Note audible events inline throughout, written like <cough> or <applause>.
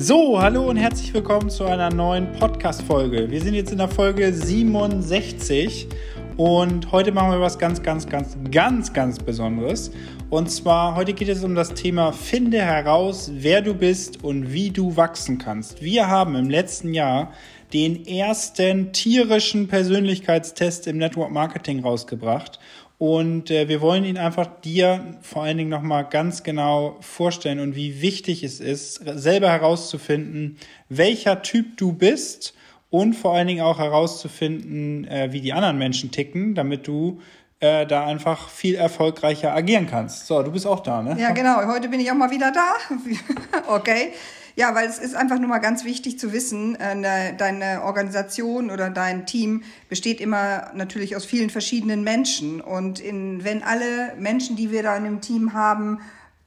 So, hallo und herzlich willkommen zu einer neuen Podcast-Folge. Wir sind jetzt in der Folge 67 und heute machen wir was ganz, ganz, ganz, ganz, ganz Besonderes. Und zwar, heute geht es um das Thema Finde heraus, wer du bist und wie du wachsen kannst. Wir haben im letzten Jahr den ersten tierischen Persönlichkeitstest im Network Marketing rausgebracht. Und äh, wir wollen ihn einfach dir vor allen Dingen nochmal ganz genau vorstellen und wie wichtig es ist, selber herauszufinden, welcher Typ du bist und vor allen Dingen auch herauszufinden, äh, wie die anderen Menschen ticken, damit du äh, da einfach viel erfolgreicher agieren kannst. So, du bist auch da, ne? Ja, genau. Heute bin ich auch mal wieder da. <laughs> okay. Ja, weil es ist einfach nur mal ganz wichtig zu wissen, äh, deine Organisation oder dein Team besteht immer natürlich aus vielen verschiedenen Menschen. Und in, wenn alle Menschen, die wir da in dem Team haben,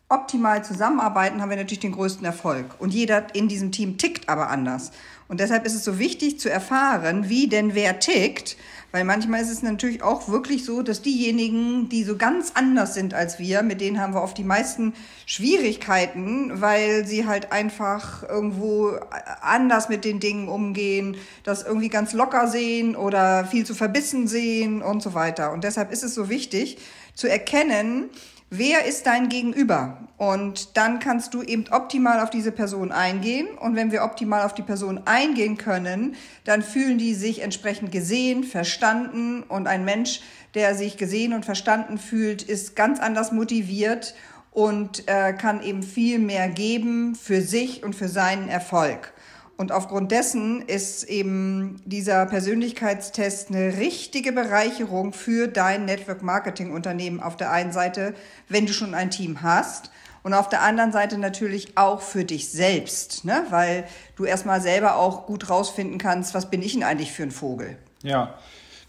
optimal zusammenarbeiten, haben wir natürlich den größten Erfolg. Und jeder in diesem Team tickt aber anders. Und deshalb ist es so wichtig zu erfahren, wie denn wer tickt, weil manchmal ist es natürlich auch wirklich so, dass diejenigen, die so ganz anders sind als wir, mit denen haben wir oft die meisten Schwierigkeiten, weil sie halt einfach irgendwo anders mit den Dingen umgehen, das irgendwie ganz locker sehen oder viel zu verbissen sehen und so weiter. Und deshalb ist es so wichtig zu erkennen, wer ist dein Gegenüber? Und dann kannst du eben optimal auf diese Person eingehen. Und wenn wir optimal auf die Person eingehen können, dann fühlen die sich entsprechend gesehen, verstanden. Und ein Mensch, der sich gesehen und verstanden fühlt, ist ganz anders motiviert und äh, kann eben viel mehr geben für sich und für seinen Erfolg. Und aufgrund dessen ist eben dieser Persönlichkeitstest eine richtige Bereicherung für dein Network Marketing Unternehmen auf der einen Seite, wenn du schon ein Team hast. Und auf der anderen Seite natürlich auch für dich selbst, ne? weil du erstmal selber auch gut rausfinden kannst, was bin ich denn eigentlich für ein Vogel. Ja,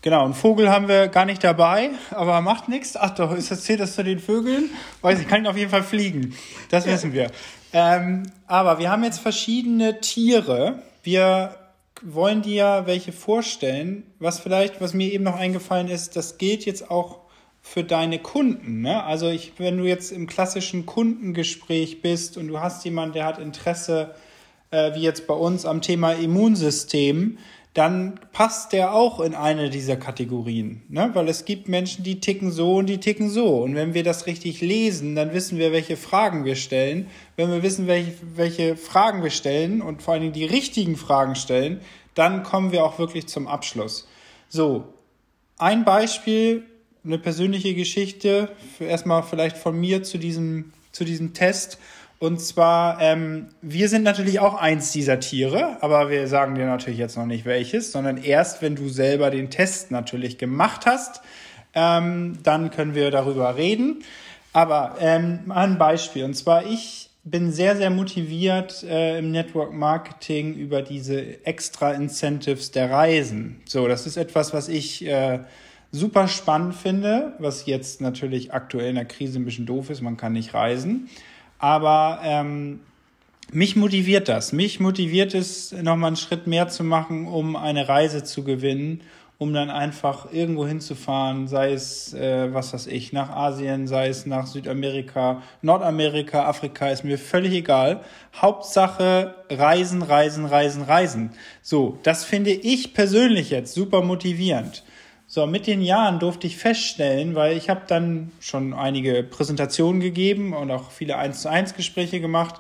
Genau, einen Vogel haben wir gar nicht dabei, aber macht nichts. Ach doch, ist das zählt das zu den Vögeln? Weiß ich, kann auf jeden Fall fliegen. Das wissen wir. Ähm, aber wir haben jetzt verschiedene Tiere. Wir wollen dir welche vorstellen. Was vielleicht, was mir eben noch eingefallen ist, das gilt jetzt auch für deine Kunden. Ne? Also ich, wenn du jetzt im klassischen Kundengespräch bist und du hast jemanden, der hat Interesse, äh, wie jetzt bei uns am Thema Immunsystem, dann passt der auch in eine dieser Kategorien. Ne? Weil es gibt Menschen, die ticken so und die ticken so. Und wenn wir das richtig lesen, dann wissen wir, welche Fragen wir stellen. Wenn wir wissen, welche, welche Fragen wir stellen und vor allen Dingen die richtigen Fragen stellen, dann kommen wir auch wirklich zum Abschluss. So, ein Beispiel, eine persönliche Geschichte, erstmal vielleicht von mir zu diesem, zu diesem Test. Und zwar, ähm, wir sind natürlich auch eins dieser Tiere, aber wir sagen dir natürlich jetzt noch nicht welches, sondern erst, wenn du selber den Test natürlich gemacht hast, ähm, dann können wir darüber reden. Aber ähm, ein Beispiel, und zwar ich bin sehr, sehr motiviert äh, im Network Marketing über diese extra Incentives der Reisen. So, das ist etwas, was ich äh, super spannend finde, was jetzt natürlich aktuell in der Krise ein bisschen doof ist, man kann nicht reisen. Aber ähm, mich motiviert das. Mich motiviert es, nochmal einen Schritt mehr zu machen, um eine Reise zu gewinnen, um dann einfach irgendwo hinzufahren, sei es, äh, was weiß ich, nach Asien, sei es nach Südamerika, Nordamerika, Afrika, ist mir völlig egal. Hauptsache Reisen, Reisen, Reisen, Reisen. So, das finde ich persönlich jetzt super motivierend. So, mit den Jahren durfte ich feststellen, weil ich habe dann schon einige Präsentationen gegeben und auch viele 1 zu 1 Gespräche gemacht.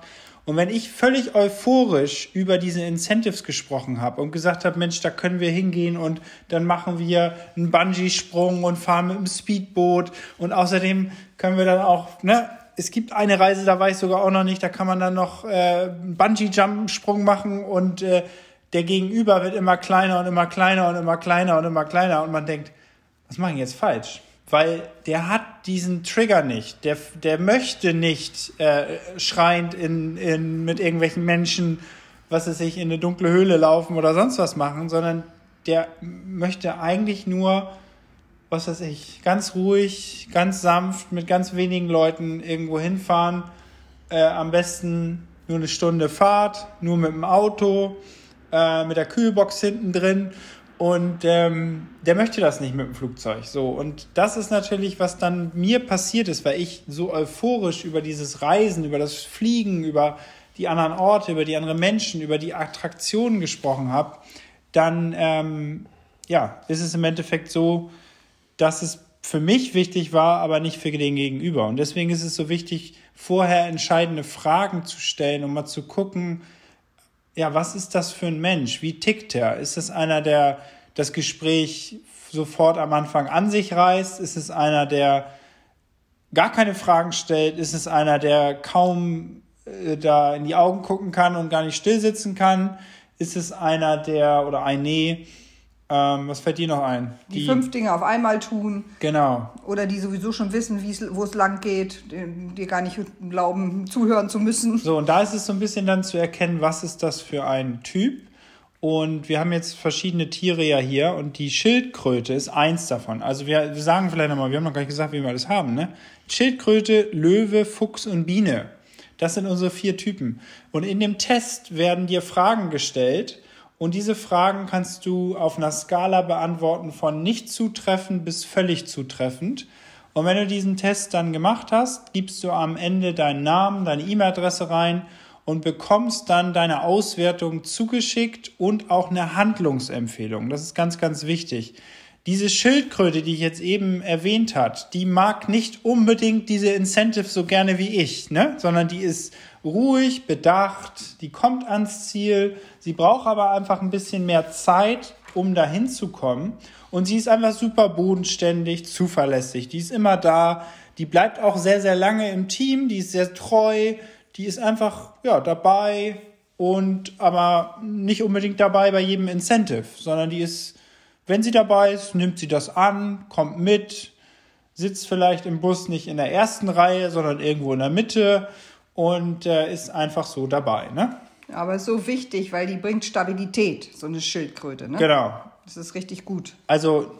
Und wenn ich völlig euphorisch über diese Incentives gesprochen habe und gesagt habe, Mensch, da können wir hingehen und dann machen wir einen Bungee-Sprung und fahren mit dem Speedboot und außerdem können wir dann auch, ne, es gibt eine Reise, da war ich sogar auch noch nicht, da kann man dann noch äh, einen Bungee-Jump-Sprung machen und äh, der Gegenüber wird immer kleiner und immer kleiner und immer kleiner und immer kleiner und man denkt, was mache ich jetzt falsch? Weil der hat diesen Trigger nicht. Der, der möchte nicht äh, schreiend in, in, mit irgendwelchen Menschen, was es sich in eine dunkle Höhle laufen oder sonst was machen, sondern der möchte eigentlich nur, was weiß ich, ganz ruhig, ganz sanft, mit ganz wenigen Leuten irgendwo hinfahren. Äh, am besten nur eine Stunde Fahrt, nur mit dem Auto äh, mit der Kühlbox hinten drin. Und ähm, der möchte das nicht mit dem Flugzeug. So. Und das ist natürlich, was dann mir passiert ist, weil ich so euphorisch über dieses Reisen, über das Fliegen, über die anderen Orte, über die anderen Menschen, über die Attraktionen gesprochen habe, dann ähm, ja, ist es im Endeffekt so, dass es für mich wichtig war, aber nicht für den Gegenüber. Und deswegen ist es so wichtig, vorher entscheidende Fragen zu stellen, um mal zu gucken, ja, was ist das für ein Mensch? Wie tickt er? Ist es einer, der das Gespräch sofort am Anfang an sich reißt? Ist es einer, der gar keine Fragen stellt? Ist es einer, der kaum äh, da in die Augen gucken kann und gar nicht still sitzen kann? Ist es einer, der oder eine, ähm, was fällt dir noch ein? Die, die, fünf Dinge auf einmal tun. Genau. Oder die sowieso schon wissen, wo es lang geht, dir gar nicht glauben, zuhören zu müssen. So, und da ist es so ein bisschen dann zu erkennen, was ist das für ein Typ. Und wir haben jetzt verschiedene Tiere ja hier und die Schildkröte ist eins davon. Also wir, wir sagen vielleicht nochmal, wir haben noch gar nicht gesagt, wie wir alles haben, ne? Schildkröte, Löwe, Fuchs und Biene. Das sind unsere vier Typen. Und in dem Test werden dir Fragen gestellt und diese Fragen kannst du auf einer Skala beantworten von nicht zutreffend bis völlig zutreffend. Und wenn du diesen Test dann gemacht hast, gibst du am Ende deinen Namen, deine E-Mail-Adresse rein und bekommst dann deine Auswertung zugeschickt und auch eine Handlungsempfehlung. Das ist ganz, ganz wichtig. Diese Schildkröte, die ich jetzt eben erwähnt hat, die mag nicht unbedingt diese Incentive so gerne wie ich, ne? sondern die ist ruhig, bedacht, die kommt ans Ziel, sie braucht aber einfach ein bisschen mehr Zeit, um dahin zu kommen. Und sie ist einfach super bodenständig, zuverlässig. Die ist immer da. Die bleibt auch sehr, sehr lange im Team. Die ist sehr treu. Die ist einfach, ja, dabei und aber nicht unbedingt dabei bei jedem Incentive, sondern die ist, wenn sie dabei ist, nimmt sie das an, kommt mit, sitzt vielleicht im Bus nicht in der ersten Reihe, sondern irgendwo in der Mitte und äh, ist einfach so dabei. Ne? Aber ist so wichtig, weil die bringt Stabilität, so eine Schildkröte. Ne? Genau. Das ist richtig gut. Also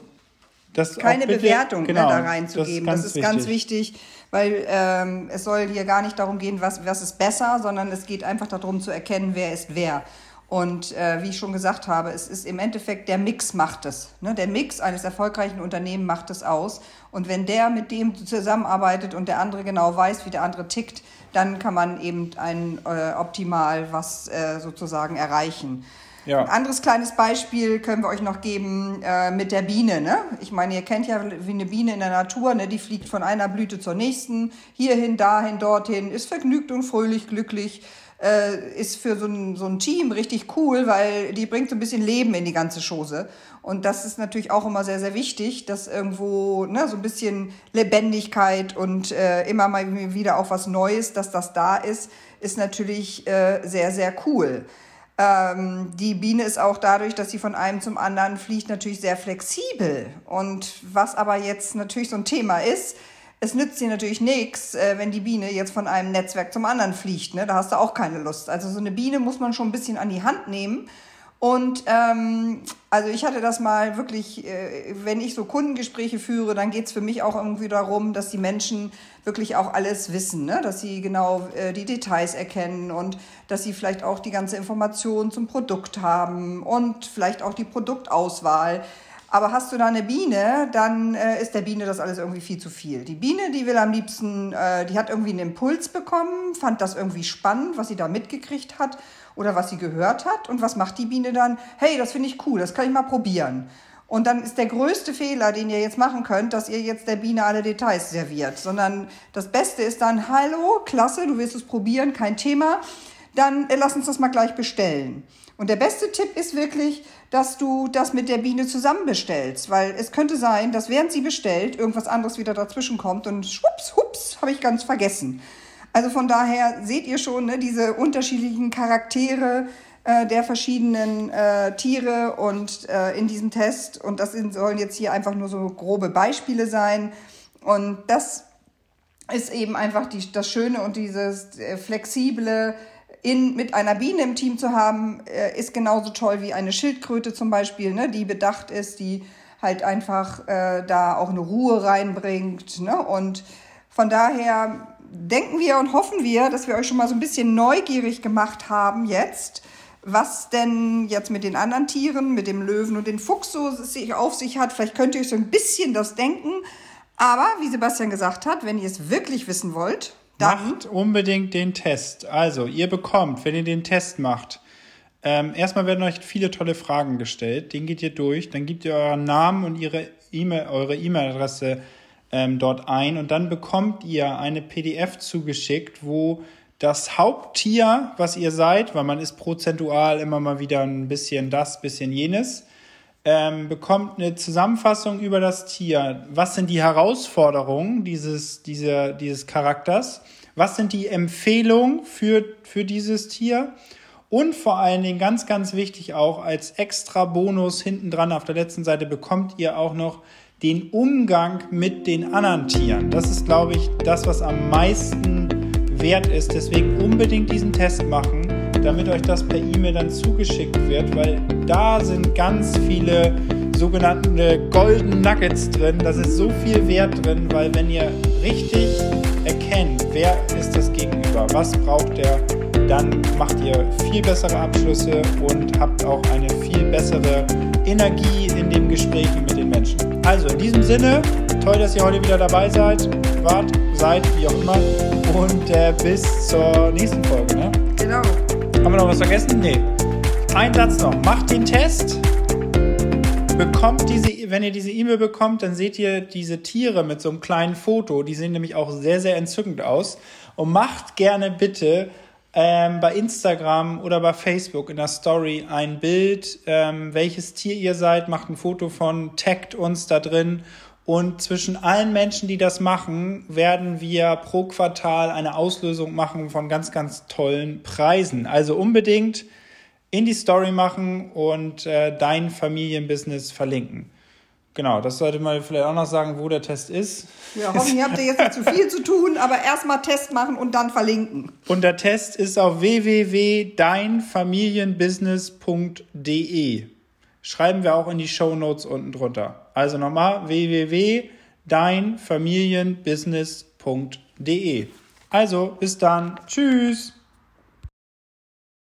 das keine bitte, Bewertung ne, genau, ne, da reinzugeben. Das ist, das ist ganz wichtig, weil ähm, es soll hier gar nicht darum gehen, was, was ist besser, sondern es geht einfach darum zu erkennen, wer ist wer. Und äh, wie ich schon gesagt habe, es ist im Endeffekt der Mix macht es. Ne? Der Mix eines erfolgreichen Unternehmens macht es aus. Und wenn der mit dem zusammenarbeitet und der andere genau weiß, wie der andere tickt, dann kann man eben ein äh, optimal was äh, sozusagen erreichen. Ja. Ein anderes kleines Beispiel können wir euch noch geben äh, mit der Biene. Ne? Ich meine, ihr kennt ja wie eine Biene in der Natur, ne? die fliegt von einer Blüte zur nächsten, hierhin, dahin, dorthin, ist vergnügt und fröhlich, glücklich, äh, ist für so ein, so ein Team richtig cool, weil die bringt so ein bisschen Leben in die ganze Chose. Und das ist natürlich auch immer sehr, sehr wichtig, dass irgendwo ne, so ein bisschen Lebendigkeit und äh, immer mal wieder auch was Neues, dass das da ist, ist natürlich äh, sehr, sehr cool. Ähm, die Biene ist auch dadurch, dass sie von einem zum anderen fliegt, natürlich sehr flexibel. Und was aber jetzt natürlich so ein Thema ist, es nützt dir natürlich nichts, äh, wenn die Biene jetzt von einem Netzwerk zum anderen fliegt. Ne? Da hast du auch keine Lust. Also so eine Biene muss man schon ein bisschen an die Hand nehmen und ähm, also ich hatte das mal wirklich, äh, wenn ich so Kundengespräche führe, dann geht's für mich auch irgendwie darum, dass die Menschen wirklich auch alles wissen, ne? dass sie genau äh, die Details erkennen und dass sie vielleicht auch die ganze Information zum Produkt haben und vielleicht auch die Produktauswahl. Aber hast du da eine Biene, dann äh, ist der Biene das alles irgendwie viel zu viel. Die Biene, die will am liebsten, äh, die hat irgendwie einen Impuls bekommen, fand das irgendwie spannend, was sie da mitgekriegt hat oder was sie gehört hat. Und was macht die Biene dann? Hey, das finde ich cool, das kann ich mal probieren. Und dann ist der größte Fehler, den ihr jetzt machen könnt, dass ihr jetzt der Biene alle Details serviert, sondern das Beste ist dann, hallo, klasse, du willst es probieren, kein Thema, dann äh, lass uns das mal gleich bestellen. Und der beste Tipp ist wirklich, dass du das mit der Biene zusammen bestellst, weil es könnte sein, dass während sie bestellt, irgendwas anderes wieder dazwischen kommt und schwupps, hups, habe ich ganz vergessen. Also von daher seht ihr schon ne, diese unterschiedlichen Charaktere äh, der verschiedenen äh, Tiere und äh, in diesem Test. Und das sind, sollen jetzt hier einfach nur so grobe Beispiele sein. Und das ist eben einfach die, das Schöne und dieses äh, flexible in, mit einer Biene im Team zu haben, äh, ist genauso toll wie eine Schildkröte zum Beispiel, ne, die bedacht ist, die halt einfach äh, da auch eine Ruhe reinbringt. Ne? Und von daher denken wir und hoffen wir, dass wir euch schon mal so ein bisschen neugierig gemacht haben jetzt, was denn jetzt mit den anderen Tieren, mit dem Löwen und dem Fuchs so sich auf sich hat. Vielleicht könnt ihr euch so ein bisschen das denken. Aber wie Sebastian gesagt hat, wenn ihr es wirklich wissen wollt, Dann Macht unbedingt den Test. Also, ihr bekommt, wenn ihr den Test macht, ähm, erstmal werden euch viele tolle Fragen gestellt. Den geht ihr durch. Dann gebt ihr euren Namen und ihre E-Mail, eure E-Mail-Adresse ähm, dort ein. Und dann bekommt ihr eine PDF zugeschickt, wo das Haupttier, was ihr seid, weil man ist prozentual immer mal wieder ein bisschen das, bisschen jenes, ähm, bekommt eine Zusammenfassung über das Tier. Was sind die Herausforderungen dieses, dieser, dieses Charakters? Was sind die Empfehlungen für, für dieses Tier? Und vor allen Dingen ganz, ganz wichtig auch als extra Bonus hinten dran auf der letzten Seite bekommt ihr auch noch den Umgang mit den anderen Tieren. Das ist, glaube ich, das, was am meisten wert ist. Deswegen unbedingt diesen Test machen, damit euch das per E-Mail dann zugeschickt wird, weil da sind ganz viele sogenannte Golden Nuggets drin. Das ist so viel Wert drin, weil wenn ihr richtig erkennt, wer ist das Gegenüber, was braucht der, dann macht ihr viel bessere Abschlüsse und habt auch eine viel bessere Energie in dem Gespräch mit den Menschen. Also in diesem Sinne, toll, dass ihr heute wieder dabei seid, wart, seid, wie auch immer. Und äh, bis zur nächsten Folge. Ne? Genau. Haben wir noch was vergessen? Nee. Ein Satz noch. Macht den Test. Bekommt diese, wenn ihr diese E-Mail bekommt, dann seht ihr diese Tiere mit so einem kleinen Foto. Die sehen nämlich auch sehr, sehr entzückend aus. Und macht gerne bitte ähm, bei Instagram oder bei Facebook in der Story ein Bild, ähm, welches Tier ihr seid, macht ein Foto von, taggt uns da drin und zwischen allen Menschen, die das machen, werden wir pro Quartal eine Auslösung machen von ganz, ganz tollen Preisen. Also unbedingt in die Story machen und äh, dein Familienbusiness verlinken. Genau, das sollte man vielleicht auch noch sagen, wo der Test ist. Wir hoffen, ihr habt ja jetzt nicht zu viel zu tun, aber erstmal Test machen und dann verlinken. Und der Test ist auf www.deinfamilienbusiness.de. Schreiben wir auch in die Show Notes unten drunter. Also nochmal www.deinfamilienbusiness.de. Also bis dann. Tschüss.